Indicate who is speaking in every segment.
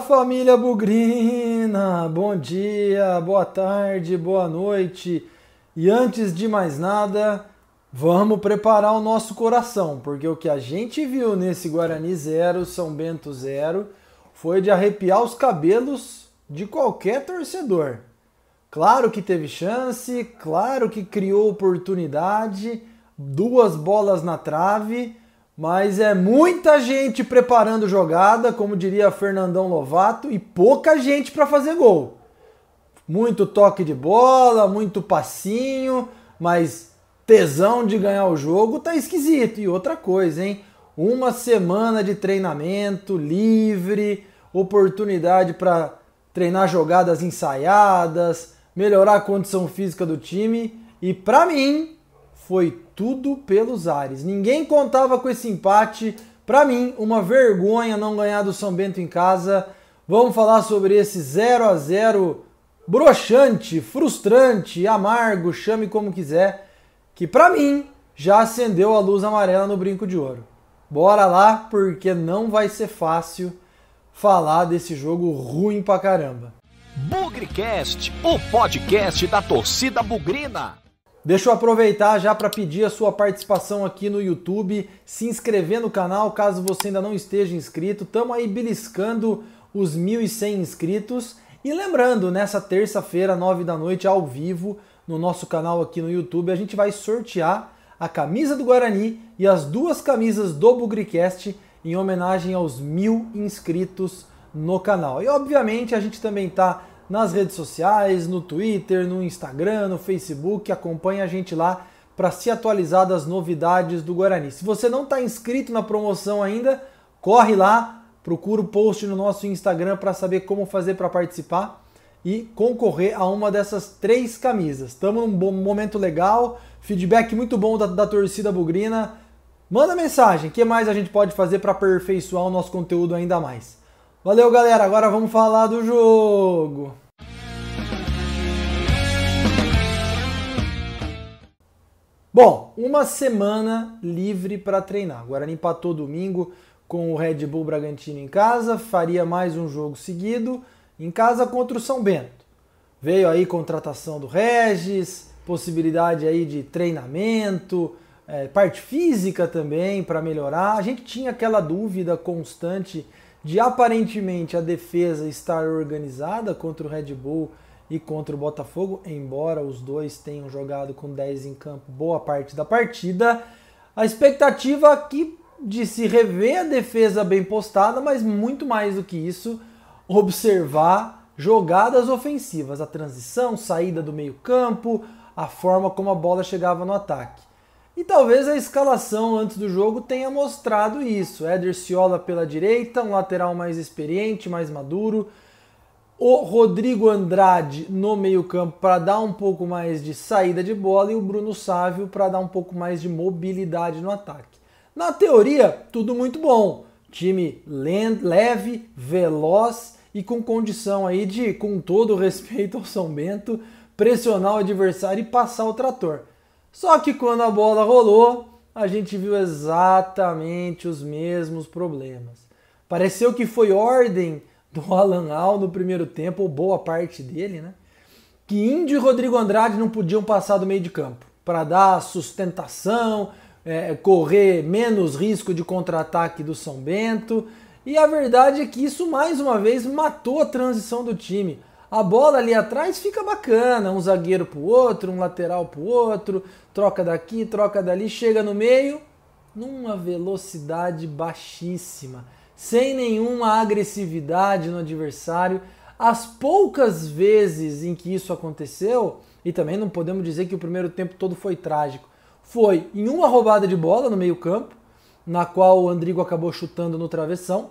Speaker 1: Família Bugrina! Bom dia, boa tarde, boa noite. E antes de mais nada, vamos preparar o nosso coração, porque o que a gente viu nesse Guarani 0, São Bento 0, foi de arrepiar os cabelos de qualquer torcedor. Claro que teve chance, claro que criou oportunidade, duas bolas na trave mas é muita gente preparando jogada, como diria Fernandão Lovato, e pouca gente para fazer gol. Muito toque de bola, muito passinho, mas tesão de ganhar o jogo tá esquisito. E outra coisa, hein? Uma semana de treinamento livre, oportunidade para treinar jogadas ensaiadas, melhorar a condição física do time. E para mim, foi tudo pelos ares. Ninguém contava com esse empate. Para mim, uma vergonha não ganhar do São Bento em casa. Vamos falar sobre esse 0 a 0 broxante, frustrante, amargo, chame como quiser, que para mim já acendeu a luz amarela no brinco de ouro. Bora lá, porque não vai ser fácil falar desse jogo ruim pra caramba.
Speaker 2: Bugrecast, o podcast da torcida bugrina.
Speaker 1: Deixa eu aproveitar já para pedir a sua participação aqui no YouTube, se inscrever no canal caso você ainda não esteja inscrito. Estamos aí beliscando os 1.100 inscritos. E lembrando, nessa terça-feira, 9 da noite, ao vivo, no nosso canal aqui no YouTube, a gente vai sortear a camisa do Guarani e as duas camisas do Bugricast em homenagem aos mil inscritos no canal. E obviamente a gente também está nas redes sociais, no Twitter, no Instagram, no Facebook. Acompanhe a gente lá para se atualizar das novidades do Guarani. Se você não está inscrito na promoção ainda, corre lá, procura o post no nosso Instagram para saber como fazer para participar e concorrer a uma dessas três camisas. Estamos num bom momento legal, feedback muito bom da, da torcida bugrina. Manda mensagem, o que mais a gente pode fazer para aperfeiçoar o nosso conteúdo ainda mais? Valeu, galera. Agora vamos falar do jogo. Bom, uma semana livre para treinar. O Guarani empatou domingo com o Red Bull Bragantino em casa, faria mais um jogo seguido em casa contra o São Bento. Veio aí contratação do Regis, possibilidade aí de treinamento, é, parte física também para melhorar. A gente tinha aquela dúvida constante de aparentemente a defesa estar organizada contra o Red Bull e contra o Botafogo, embora os dois tenham jogado com 10 em campo boa parte da partida, a expectativa aqui de se rever a defesa bem postada, mas muito mais do que isso, observar jogadas ofensivas, a transição, saída do meio-campo, a forma como a bola chegava no ataque. E talvez a escalação antes do jogo tenha mostrado isso. Éder Ciola pela direita, um lateral mais experiente, mais maduro. O Rodrigo Andrade no meio-campo para dar um pouco mais de saída de bola e o Bruno Sávio para dar um pouco mais de mobilidade no ataque. Na teoria, tudo muito bom. Time leve, veloz e com condição aí de, com todo respeito ao São Bento, pressionar o adversário e passar o trator. Só que quando a bola rolou, a gente viu exatamente os mesmos problemas. Pareceu que foi ordem do Alan Al no primeiro tempo, ou boa parte dele, né? Que Índio e Rodrigo Andrade não podiam passar do meio de campo para dar sustentação, é, correr menos risco de contra-ataque do São Bento. E a verdade é que isso mais uma vez matou a transição do time. A bola ali atrás fica bacana, um zagueiro para o outro, um lateral para o outro, troca daqui, troca dali, chega no meio, numa velocidade baixíssima, sem nenhuma agressividade no adversário. As poucas vezes em que isso aconteceu, e também não podemos dizer que o primeiro tempo todo foi trágico, foi em uma roubada de bola no meio-campo, na qual o Andrigo acabou chutando no travessão,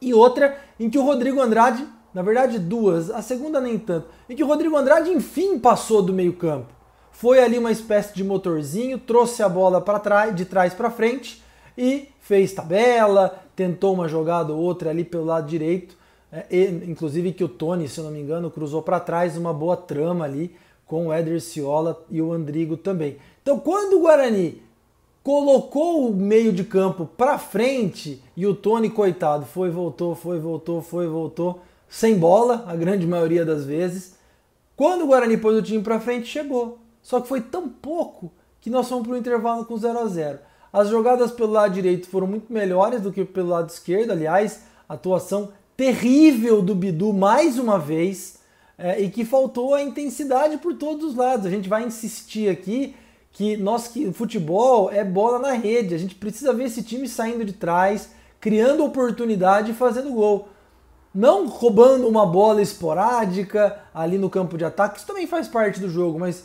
Speaker 1: e outra em que o Rodrigo Andrade na verdade duas, a segunda nem tanto, em que o Rodrigo Andrade enfim passou do meio-campo. Foi ali uma espécie de motorzinho, trouxe a bola para trás, de trás para frente e fez tabela, tentou uma jogada ou outra ali pelo lado direito, é, e, inclusive que o Tony, se eu não me engano, cruzou para trás uma boa trama ali com o Éder Ciola e o Andrigo também. Então, quando o Guarani colocou o meio de campo para frente e o Tony, coitado, foi, voltou, foi, voltou, foi, voltou, sem bola, a grande maioria das vezes. Quando o Guarani pôs o time para frente, chegou. Só que foi tão pouco que nós fomos para o intervalo com 0 a 0 As jogadas pelo lado direito foram muito melhores do que pelo lado esquerdo, aliás, atuação terrível do Bidu mais uma vez é, e que faltou a intensidade por todos os lados. A gente vai insistir aqui que nós que futebol é bola na rede. A gente precisa ver esse time saindo de trás, criando oportunidade e fazendo gol. Não roubando uma bola esporádica ali no campo de ataque, isso também faz parte do jogo, mas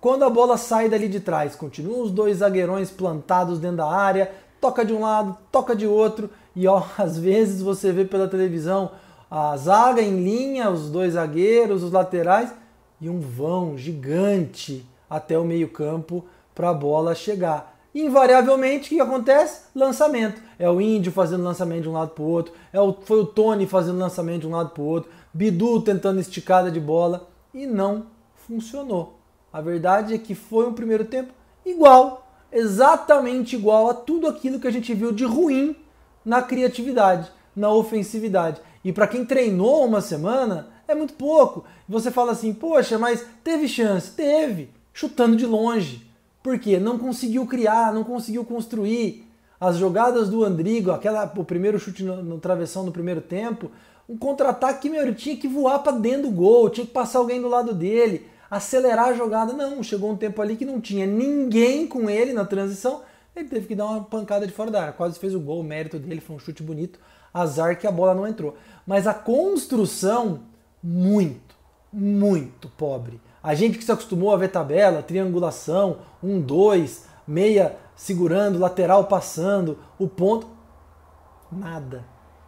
Speaker 1: quando a bola sai dali de trás, continuam os dois zagueirões plantados dentro da área, toca de um lado, toca de outro, e ó, às vezes você vê pela televisão a zaga em linha, os dois zagueiros, os laterais e um vão gigante até o meio-campo para a bola chegar. Invariavelmente, o que acontece? Lançamento. É o Índio fazendo lançamento de um lado para o outro, é o, foi o Tony fazendo lançamento de um lado para o outro, Bidu tentando esticada de bola e não funcionou. A verdade é que foi um primeiro tempo igual, exatamente igual a tudo aquilo que a gente viu de ruim na criatividade, na ofensividade. E para quem treinou uma semana, é muito pouco. Você fala assim, poxa, mas teve chance? Teve, chutando de longe. Por quê? Não conseguiu criar, não conseguiu construir. As jogadas do Andrigo, aquela, o primeiro chute no, no travessão no primeiro tempo, um contra-ataque que meu, ele tinha que voar para dentro do gol, tinha que passar alguém do lado dele, acelerar a jogada. Não, chegou um tempo ali que não tinha ninguém com ele na transição, ele teve que dar uma pancada de fora da área. Quase fez o gol, o mérito dele foi um chute bonito. Azar que a bola não entrou. Mas a construção, muito, muito pobre. A gente que se acostumou a ver tabela, triangulação, um, dois, meia segurando, lateral passando, o ponto. Nada.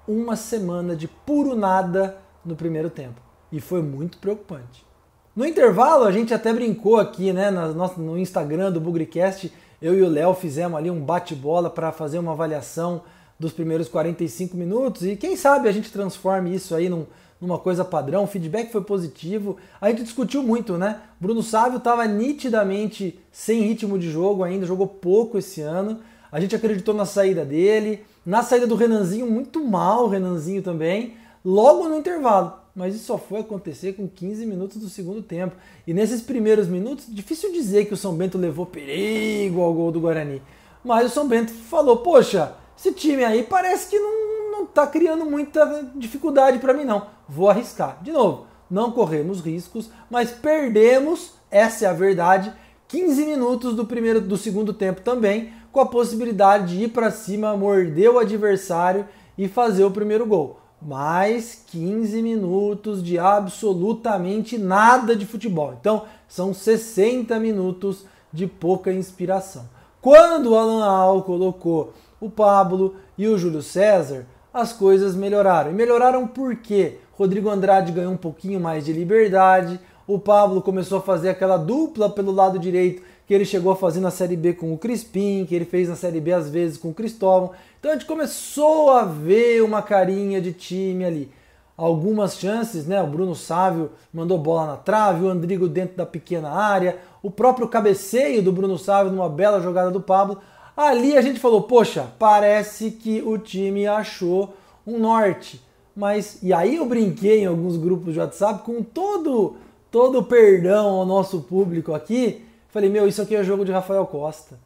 Speaker 1: Uma semana de puro nada no primeiro tempo. E foi muito preocupante. No intervalo, a gente até brincou aqui né, no Instagram do Bugricast eu e o Léo fizemos ali um bate-bola para fazer uma avaliação dos primeiros 45 minutos e quem sabe a gente transforme isso aí num, numa coisa padrão. O feedback foi positivo. A gente discutiu muito, né? Bruno Sávio estava nitidamente sem ritmo de jogo ainda, jogou pouco esse ano. A gente acreditou na saída dele, na saída do Renanzinho, muito mal o Renanzinho também, logo no intervalo mas isso só foi acontecer com 15 minutos do segundo tempo. E nesses primeiros minutos, difícil dizer que o São Bento levou perigo ao gol do Guarani. Mas o São Bento falou: Poxa, esse time aí parece que não, não tá criando muita dificuldade para mim, não. Vou arriscar. De novo, não corremos riscos, mas perdemos, essa é a verdade, 15 minutos do primeiro do segundo tempo também, com a possibilidade de ir para cima, morder o adversário e fazer o primeiro gol mais 15 minutos de absolutamente nada de futebol. Então, são 60 minutos de pouca inspiração. Quando o Alan Al colocou o Pablo e o Júlio César, as coisas melhoraram. E melhoraram porque Rodrigo Andrade ganhou um pouquinho mais de liberdade, o Pablo começou a fazer aquela dupla pelo lado direito que ele chegou a fazer na Série B com o Crispim, que ele fez na Série B às vezes com o Cristóvão. Então a gente começou a ver uma carinha de time ali. Algumas chances, né? O Bruno Sávio mandou bola na trave, o Andrigo dentro da pequena área, o próprio cabeceio do Bruno Sávio numa bela jogada do Pablo. Ali a gente falou, poxa, parece que o time achou um norte. Mas e aí eu brinquei em alguns grupos de WhatsApp com todo todo perdão ao nosso público aqui, Falei, meu, isso aqui é jogo de Rafael Costa.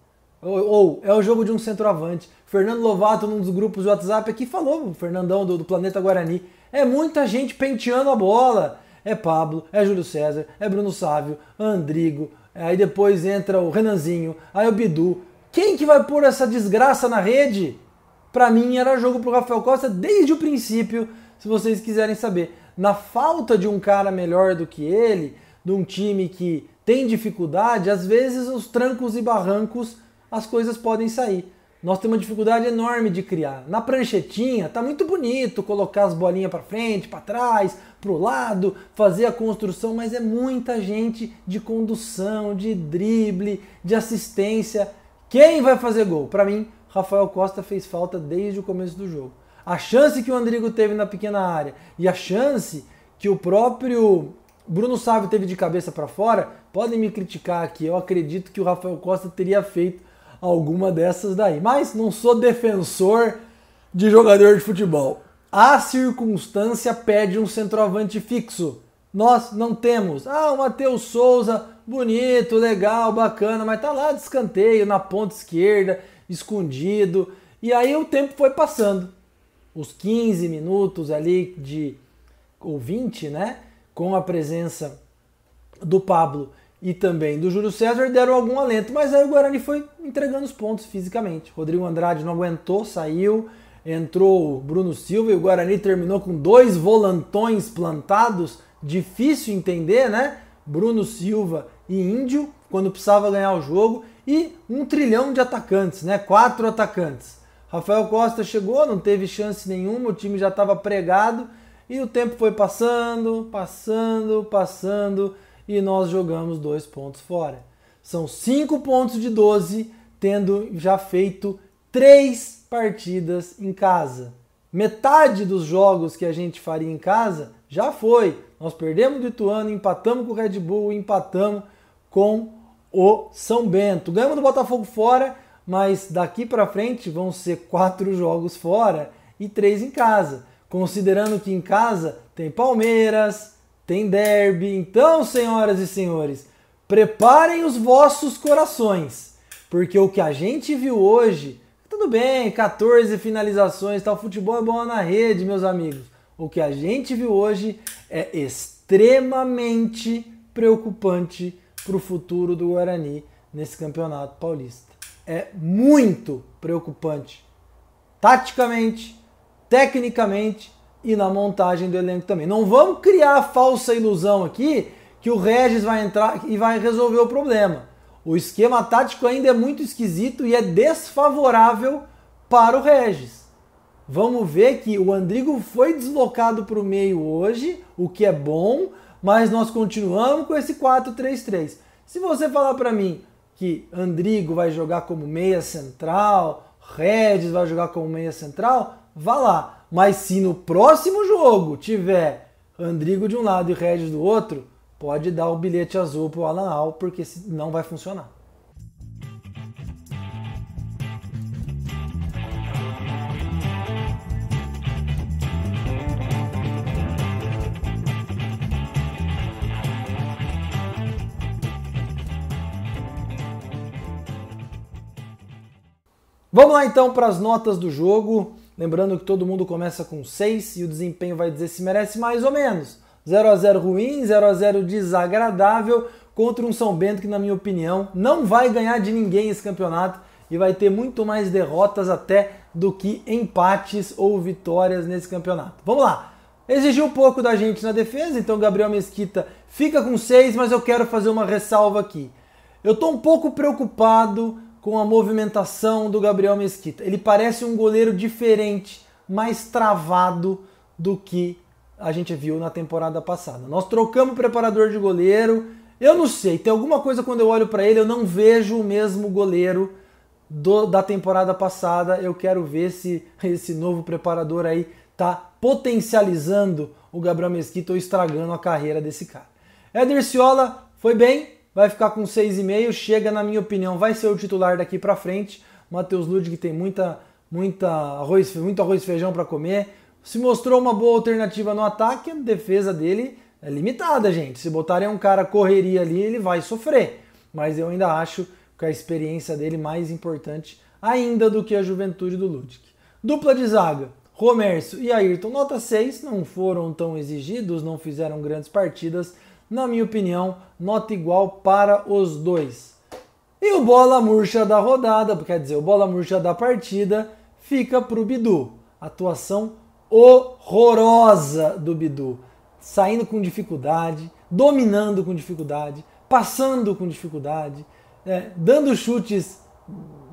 Speaker 1: Ou, ou é o jogo de um centroavante. Fernando Lovato, num dos grupos do WhatsApp, aqui falou, o Fernandão do, do Planeta Guarani. É muita gente penteando a bola. É Pablo, é Júlio César, é Bruno Sávio, Andrigo, aí depois entra o Renanzinho, aí o Bidu. Quem que vai pôr essa desgraça na rede? Para mim era jogo pro Rafael Costa desde o princípio, se vocês quiserem saber. Na falta de um cara melhor do que ele, de um time que tem dificuldade, às vezes os trancos e barrancos as coisas podem sair. Nós temos uma dificuldade enorme de criar. Na pranchetinha tá muito bonito colocar as bolinhas para frente, para trás, para o lado, fazer a construção, mas é muita gente de condução, de drible, de assistência. Quem vai fazer gol? Para mim, Rafael Costa fez falta desde o começo do jogo. A chance que o Andrigo teve na pequena área e a chance que o próprio Bruno Sávio teve de cabeça para fora, podem me criticar aqui. Eu acredito que o Rafael Costa teria feito alguma dessas daí. Mas não sou defensor de jogador de futebol. A circunstância pede um centroavante fixo. Nós não temos. Ah, o Matheus Souza, bonito, legal, bacana, mas tá lá de escanteio, na ponta esquerda, escondido. E aí o tempo foi passando. Os 15 minutos ali de ou 20, né? Com a presença do Pablo e também do Júlio César deram algum alento, mas aí o Guarani foi entregando os pontos fisicamente. Rodrigo Andrade não aguentou, saiu, entrou o Bruno Silva e o Guarani terminou com dois volantões plantados, difícil entender, né? Bruno Silva e Índio, quando precisava ganhar o jogo, e um trilhão de atacantes, né? Quatro atacantes. Rafael Costa chegou, não teve chance nenhuma, o time já estava pregado e o tempo foi passando, passando, passando e nós jogamos dois pontos fora. São cinco pontos de 12, tendo já feito três partidas em casa. Metade dos jogos que a gente faria em casa já foi. Nós perdemos do Ituano, empatamos com o Red Bull, empatamos com o São Bento. Ganhamos do Botafogo fora, mas daqui para frente vão ser quatro jogos fora e três em casa. Considerando que em casa tem Palmeiras, tem derby. Então, senhoras e senhores, preparem os vossos corações, porque o que a gente viu hoje, tudo bem, 14 finalizações, tal, futebol é bom na rede, meus amigos. O que a gente viu hoje é extremamente preocupante para o futuro do Guarani nesse campeonato paulista. É muito preocupante, taticamente, tecnicamente e na montagem do elenco também. Não vamos criar a falsa ilusão aqui que o Regis vai entrar e vai resolver o problema. O esquema tático ainda é muito esquisito e é desfavorável para o Regis. Vamos ver que o Andrigo foi deslocado para o meio hoje, o que é bom, mas nós continuamos com esse 4-3-3. Se você falar para mim que Andrigo vai jogar como meia central, Regis vai jogar como meia central, vá lá. Mas se no próximo jogo tiver Andrigo de um lado e Regis do outro, pode dar o bilhete azul para o Alan Al, porque não vai funcionar. Vamos lá então para as notas do jogo. Lembrando que todo mundo começa com 6 e o desempenho vai dizer se merece mais ou menos. 0 a 0 ruim, 0 a 0 desagradável contra um São Bento que, na minha opinião, não vai ganhar de ninguém esse campeonato e vai ter muito mais derrotas até do que empates ou vitórias nesse campeonato. Vamos lá! Exigiu um pouco da gente na defesa, então Gabriel Mesquita fica com 6, mas eu quero fazer uma ressalva aqui. Eu estou um pouco preocupado com a movimentação do Gabriel Mesquita. Ele parece um goleiro diferente, mais travado do que a gente viu na temporada passada. Nós trocamos o preparador de goleiro. Eu não sei, tem alguma coisa quando eu olho para ele, eu não vejo o mesmo goleiro do, da temporada passada. Eu quero ver se esse novo preparador aí tá potencializando o Gabriel Mesquita ou estragando a carreira desse cara. Éder Ciola foi bem, vai ficar com 6,5, chega na minha opinião, vai ser o titular daqui para frente. Matheus Ludwig tem muita muita arroz, muito arroz e feijão para comer. Se mostrou uma boa alternativa no ataque, a defesa dele é limitada, gente. Se botarem um cara correria ali, ele vai sofrer. Mas eu ainda acho que a experiência dele mais importante ainda do que a juventude do Ludwig. Dupla de zaga, Romércio e Ayrton, nota 6, não foram tão exigidos, não fizeram grandes partidas, na minha opinião, nota igual para os dois. E o bola murcha da rodada, quer dizer, o bola murcha da partida, fica para o Bidu. Atuação horrorosa do Bidu. Saindo com dificuldade, dominando com dificuldade, passando com dificuldade, é, dando chutes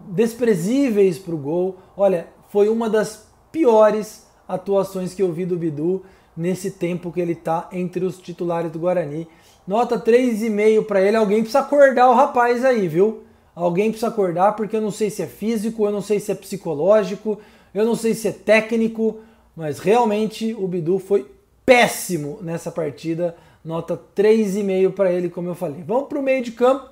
Speaker 1: desprezíveis para o gol. Olha, foi uma das piores atuações que eu vi do Bidu nesse tempo que ele está entre os titulares do Guarani. Nota 3,5 para ele. Alguém precisa acordar o rapaz aí, viu? Alguém precisa acordar porque eu não sei se é físico, eu não sei se é psicológico, eu não sei se é técnico, mas realmente o Bidu foi péssimo nessa partida. Nota 3,5 para ele, como eu falei. Vamos para o meio de campo,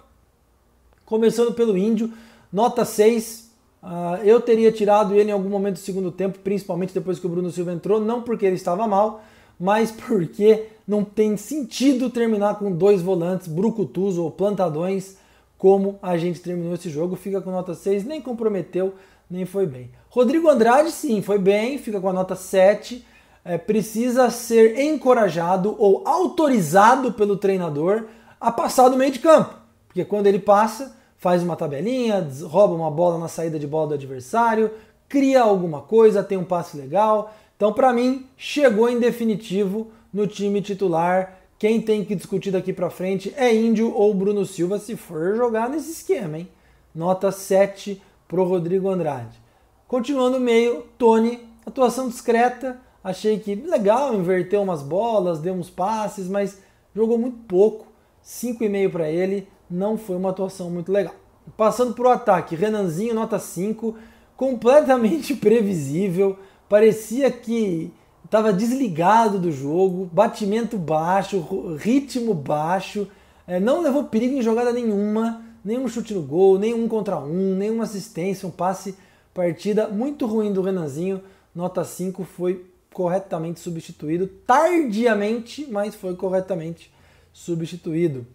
Speaker 1: começando pelo Índio. nota 6. Uh, eu teria tirado ele em algum momento do segundo tempo, principalmente depois que o Bruno Silva entrou, não porque ele estava mal, mas porque não tem sentido terminar com dois volantes, brucutus ou plantadões, como a gente terminou esse jogo. Fica com nota 6, nem comprometeu, nem foi bem. Rodrigo Andrade, sim, foi bem, fica com a nota 7. É, precisa ser encorajado ou autorizado pelo treinador a passar do meio de campo. Porque quando ele passa, faz uma tabelinha, rouba uma bola na saída de bola do adversário, cria alguma coisa, tem um passe legal. Então, para mim, chegou em definitivo no time titular. Quem tem que discutir daqui para frente é Índio ou Bruno Silva, se for jogar nesse esquema, hein? Nota 7 pro Rodrigo Andrade. Continuando meio, Tony, atuação discreta. Achei que legal, inverteu umas bolas, deu uns passes, mas jogou muito pouco. 5,5 para ele, não foi uma atuação muito legal. Passando para o ataque, Renanzinho, nota 5, completamente previsível. Parecia que estava desligado do jogo, batimento baixo, ritmo baixo, é, não levou perigo em jogada nenhuma, nenhum chute no gol, nenhum contra um, nenhuma assistência, um passe, partida muito ruim do Renanzinho, nota 5, foi corretamente substituído, tardiamente, mas foi corretamente substituído.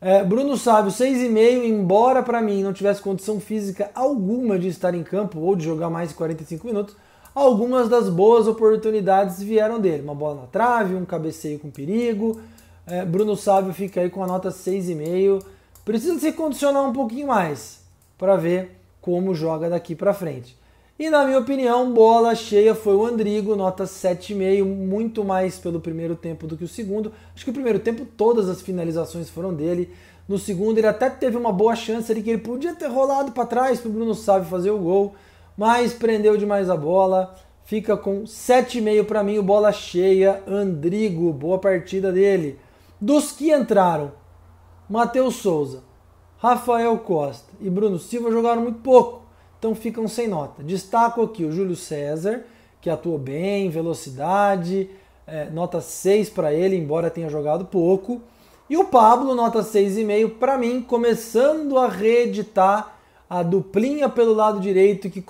Speaker 1: É, Bruno Sábio, 6,5, embora para mim não tivesse condição física alguma de estar em campo ou de jogar mais de 45 minutos, algumas das boas oportunidades vieram dele. Uma bola na trave, um cabeceio com perigo. É, Bruno Sábio fica aí com a nota 6,5. Precisa se condicionar um pouquinho mais para ver como joga daqui para frente. E na minha opinião, bola cheia foi o Andrigo, nota 7,5, muito mais pelo primeiro tempo do que o segundo. Acho que o primeiro tempo todas as finalizações foram dele. No segundo ele até teve uma boa chance ali que ele podia ter rolado para trás para o Bruno Sábio fazer o gol mas prendeu demais a bola. Fica com 7,5 para mim, o bola cheia. Andrigo, boa partida dele. Dos que entraram, Matheus Souza, Rafael Costa e Bruno Silva jogaram muito pouco, então ficam sem nota. Destaco aqui o Júlio César, que atuou bem, velocidade, é, nota 6 para ele, embora tenha jogado pouco. E o Pablo, nota 6,5 para mim, começando a reeditar a duplinha pelo lado direito que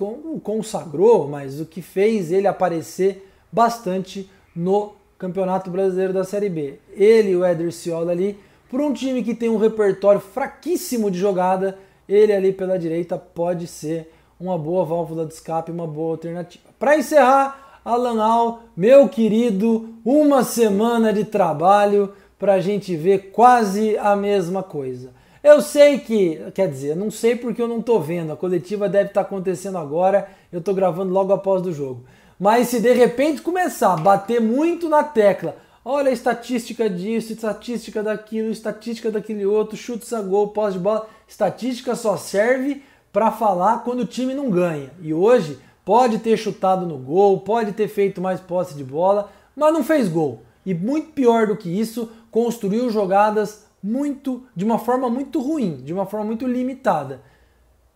Speaker 1: consagrou, mas o que fez ele aparecer bastante no Campeonato Brasileiro da Série B. Ele e o Éder Ciola ali, por um time que tem um repertório fraquíssimo de jogada, ele ali pela direita pode ser uma boa válvula de escape, uma boa alternativa. Para encerrar, Alan Al, meu querido, uma semana de trabalho para a gente ver quase a mesma coisa. Eu sei que, quer dizer, não sei porque eu não estou vendo. A coletiva deve estar tá acontecendo agora. Eu estou gravando logo após do jogo. Mas se de repente começar a bater muito na tecla, olha a estatística disso, estatística daquilo, estatística daquele outro, chutes a gol, pós de bola, estatística só serve para falar quando o time não ganha. E hoje pode ter chutado no gol, pode ter feito mais posse de bola, mas não fez gol. E muito pior do que isso, construiu jogadas muito, de uma forma muito ruim, de uma forma muito limitada.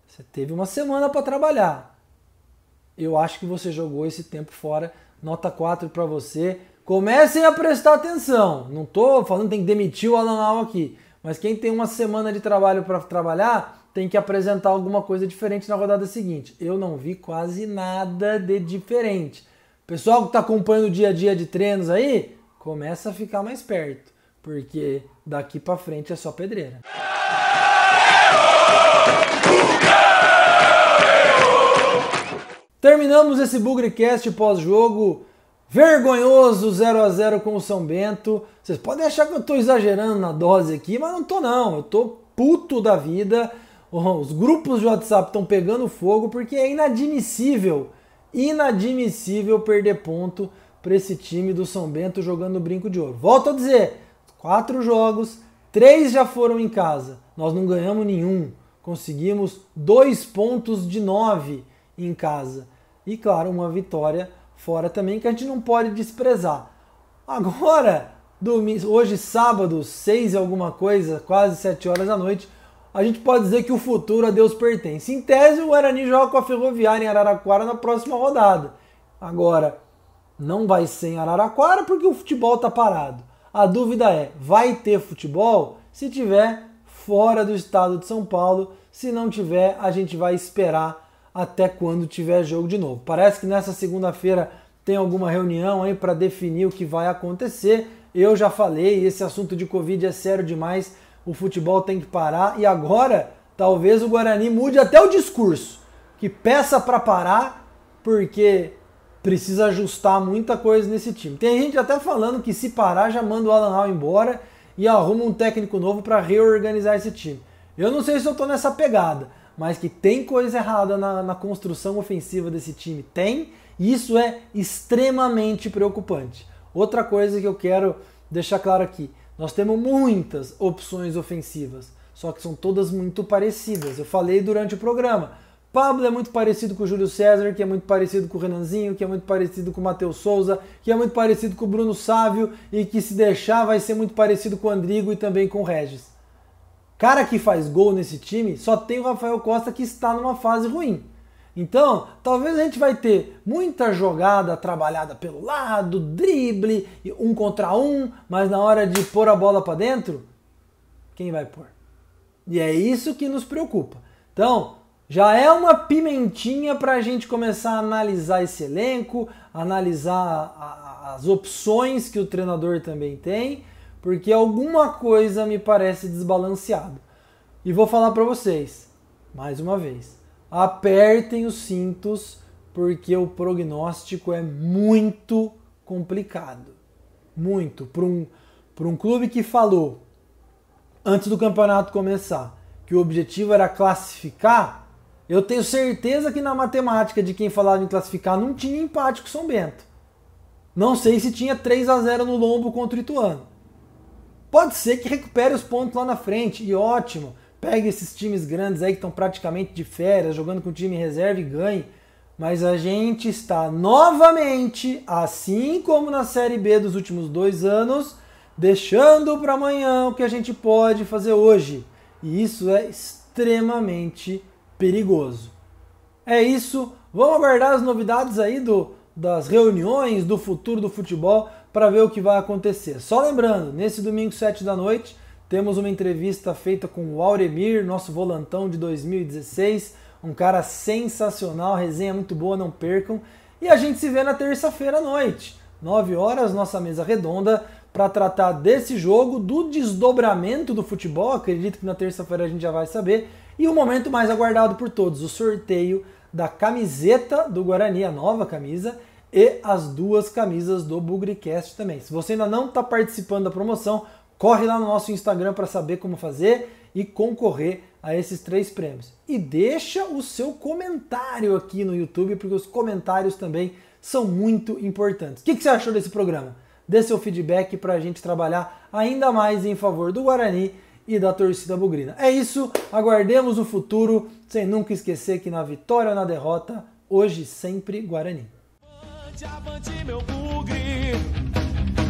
Speaker 1: Você teve uma semana para trabalhar. Eu acho que você jogou esse tempo fora. Nota 4 para você. Comecem a prestar atenção. Não estou falando que tem que demitir o Alan Al aqui. Mas quem tem uma semana de trabalho para trabalhar tem que apresentar alguma coisa diferente na rodada seguinte. Eu não vi quase nada de diferente. Pessoal que está acompanhando o dia a dia de treinos aí, começa a ficar mais perto porque daqui para frente é só pedreira. Terminamos esse Bugrecast pós-jogo vergonhoso 0 a 0 com o São Bento. Vocês podem achar que eu estou exagerando na dose aqui, mas não tô não. Eu tô puto da vida. Os grupos de WhatsApp estão pegando fogo porque é inadmissível, inadmissível perder ponto para esse time do São Bento jogando brinco de ouro. Volto a dizer, Quatro jogos, três já foram em casa. Nós não ganhamos nenhum. Conseguimos dois pontos de nove em casa. E claro, uma vitória fora também que a gente não pode desprezar. Agora, hoje sábado, seis alguma coisa, quase sete horas da noite, a gente pode dizer que o futuro a Deus pertence. Em tese, o Guarani joga com a Ferroviária em Araraquara na próxima rodada. Agora, não vai ser em Araraquara porque o futebol está parado. A dúvida é: vai ter futebol? Se tiver fora do estado de São Paulo, Se não tiver, a gente vai esperar até quando tiver jogo de novo. Parece que nessa segunda-feira tem alguma reunião aí para definir o que vai acontecer. Eu já falei, esse assunto de Covid é sério demais, o futebol tem que parar e agora talvez o Guarani mude até o discurso, que peça para parar porque precisa ajustar muita coisa nesse time. Tem gente até falando que se parar já manda o Alan Hall embora e arruma um técnico novo para reorganizar esse time. Eu não sei se eu tô nessa pegada, mas que tem coisa errada na, na construção ofensiva desse time. Tem, e isso é extremamente preocupante. Outra coisa que eu quero deixar claro aqui: nós temos muitas opções ofensivas, só que são todas muito parecidas. Eu falei durante o programa. Pablo é muito parecido com o Júlio César, que é muito parecido com o Renanzinho, que é muito parecido com o Matheus Souza, que é muito parecido com o Bruno Sávio e que se deixar vai ser muito parecido com o Andrigo e também com o Regis. Cara que faz gol nesse time, só tem o Rafael Costa que está numa fase ruim. Então, talvez a gente vai ter muita jogada trabalhada pelo lado, drible, um contra um, mas na hora de pôr a bola para dentro, quem vai pôr? E é isso que nos preocupa. Então, já é uma pimentinha para a gente começar a analisar esse elenco, analisar as opções que o treinador também tem, porque alguma coisa me parece desbalanceado. E vou falar para vocês, mais uma vez apertem os cintos porque o prognóstico é muito complicado. Muito. Para um, um clube que falou antes do campeonato começar que o objetivo era classificar, eu tenho certeza que na matemática de quem falava em classificar não tinha empate com São Bento. Não sei se tinha 3 a 0 no lombo contra o Ituano. Pode ser que recupere os pontos lá na frente, e ótimo. Pegue esses times grandes aí que estão praticamente de férias, jogando com time reserva e ganhe. Mas a gente está novamente, assim como na Série B dos últimos dois anos, deixando para amanhã o que a gente pode fazer hoje. E isso é extremamente perigoso. É isso. Vamos aguardar as novidades aí do, das reuniões do futuro do futebol para ver o que vai acontecer. Só lembrando, nesse domingo 7 da noite, temos uma entrevista feita com o Auremir, nosso volantão de 2016, um cara sensacional, resenha muito boa, não percam. E a gente se vê na terça-feira à noite, 9 horas, nossa mesa redonda, para tratar desse jogo, do desdobramento do futebol. Acredito que na terça-feira a gente já vai saber. E o momento mais aguardado por todos, o sorteio da camiseta do Guarani, a nova camisa, e as duas camisas do Bugricast também. Se você ainda não está participando da promoção, Corre lá no nosso Instagram para saber como fazer e concorrer a esses três prêmios. E deixa o seu comentário aqui no YouTube, porque os comentários também são muito importantes. O que, que você achou desse programa? Dê seu feedback para a gente trabalhar ainda mais em favor do Guarani e da torcida bugrina. É isso, aguardemos o futuro, sem nunca esquecer que na vitória ou na derrota, hoje sempre Guarani. Avante, avante, meu